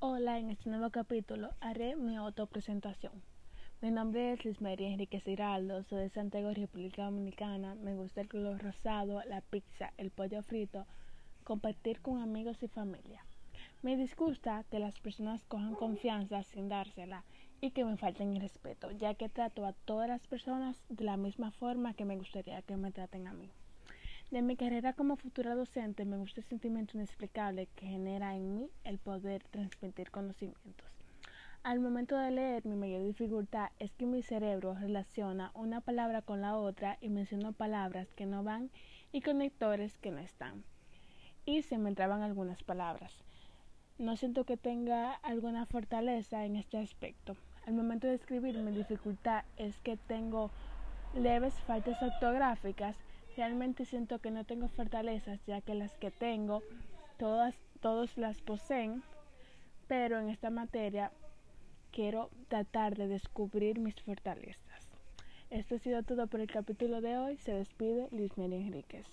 Hola, en este nuevo capítulo haré mi autopresentación. Mi nombre es Luis María Enrique Giraldo, soy de Santiago, República Dominicana. Me gusta el color rosado, la pizza, el pollo frito, compartir con amigos y familia. Me disgusta que las personas cojan confianza sin dársela y que me falten el respeto, ya que trato a todas las personas de la misma forma que me gustaría que me traten a mí. De mi carrera como futura docente me gusta el sentimiento inexplicable que genera en mí el poder transmitir conocimientos. Al momento de leer, mi mayor dificultad es que mi cerebro relaciona una palabra con la otra y menciono palabras que no van y conectores que no están. Y se me entraban algunas palabras. No siento que tenga alguna fortaleza en este aspecto. Al momento de escribir, mi dificultad es que tengo leves faltas ortográficas Realmente siento que no tengo fortalezas, ya que las que tengo, todas, todos las poseen, pero en esta materia quiero tratar de descubrir mis fortalezas. Esto ha sido todo por el capítulo de hoy. Se despide Luis María Enríquez.